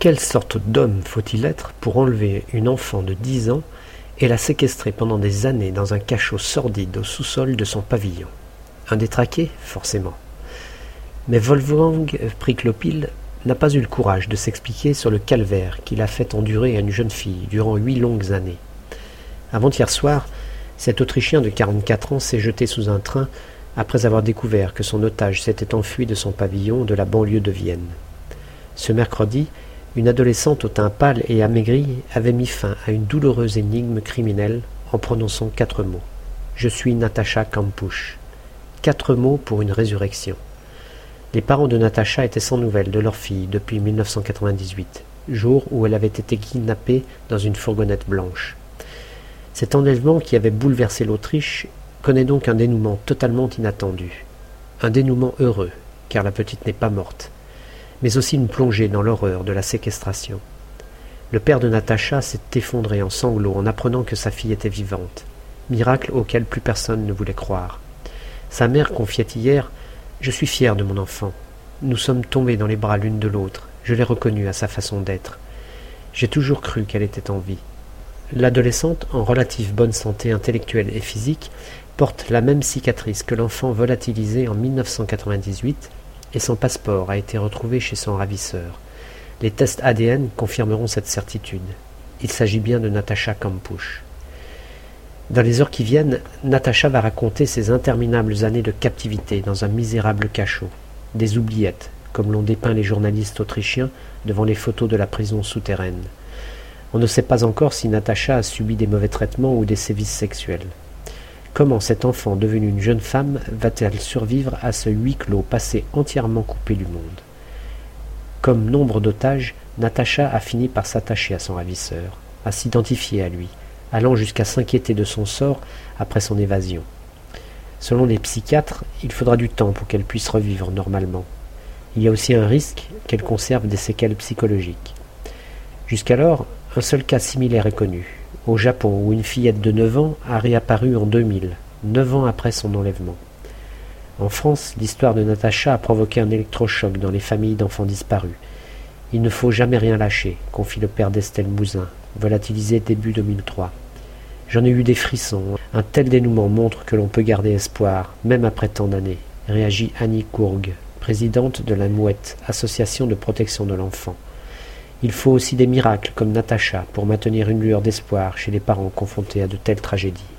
Quelle sorte d'homme faut-il être pour enlever une enfant de dix ans et la séquestrer pendant des années dans un cachot sordide au sous-sol de son pavillon? Un détraqué, forcément. Mais Wolfgang Priklopil n'a pas eu le courage de s'expliquer sur le calvaire qu'il a fait endurer à une jeune fille durant huit longues années. Avant-hier soir, cet Autrichien de 44 ans s'est jeté sous un train après avoir découvert que son otage s'était enfui de son pavillon de la banlieue de Vienne. Ce mercredi, une adolescente au teint pâle et amaigri avait mis fin à une douloureuse énigme criminelle en prononçant quatre mots. Je suis Natacha Kampusch. Quatre mots pour une résurrection. Les parents de Natacha étaient sans nouvelles de leur fille depuis 1998, jour où elle avait été kidnappée dans une fourgonnette blanche. Cet enlèvement qui avait bouleversé l'Autriche connaît donc un dénouement totalement inattendu. Un dénouement heureux, car la petite n'est pas morte mais aussi une plongée dans l'horreur de la séquestration. Le père de Natacha s'est effondré en sanglots en apprenant que sa fille était vivante, miracle auquel plus personne ne voulait croire. Sa mère confiait hier Je suis fière de mon enfant. Nous sommes tombés dans les bras l'une de l'autre. Je l'ai reconnue à sa façon d'être. J'ai toujours cru qu'elle était en vie. L'adolescente, en relative bonne santé intellectuelle et physique, porte la même cicatrice que l'enfant volatilisé en 1998 et son passeport a été retrouvé chez son ravisseur. Les tests ADN confirmeront cette certitude. Il s'agit bien de Natacha Kampusch. Dans les heures qui viennent, Natacha va raconter ses interminables années de captivité dans un misérable cachot, des oubliettes, comme l'ont dépeint les journalistes autrichiens devant les photos de la prison souterraine. On ne sait pas encore si Natacha a subi des mauvais traitements ou des sévices sexuels. Comment cette enfant devenue une jeune femme va-t-elle survivre à ce huis clos passé entièrement coupé du monde? Comme nombre d'otages, Natacha a fini par s'attacher à son ravisseur, à s'identifier à lui, allant jusqu'à s'inquiéter de son sort après son évasion. Selon les psychiatres, il faudra du temps pour qu'elle puisse revivre normalement. Il y a aussi un risque qu'elle conserve des séquelles psychologiques. Jusqu'alors, un seul cas similaire est connu, au Japon, où une fillette de 9 ans a réapparu en 2000, neuf ans après son enlèvement. En France, l'histoire de Natacha a provoqué un électrochoc dans les familles d'enfants disparus. Il ne faut jamais rien lâcher, confie le père d'Estelle Mouzin, volatilisé début 2003. J'en ai eu des frissons. Un tel dénouement montre que l'on peut garder espoir, même après tant d'années, réagit Annie Courgue, présidente de la Mouette, association de protection de l'enfant. Il faut aussi des miracles comme Natacha pour maintenir une lueur d'espoir chez les parents confrontés à de telles tragédies.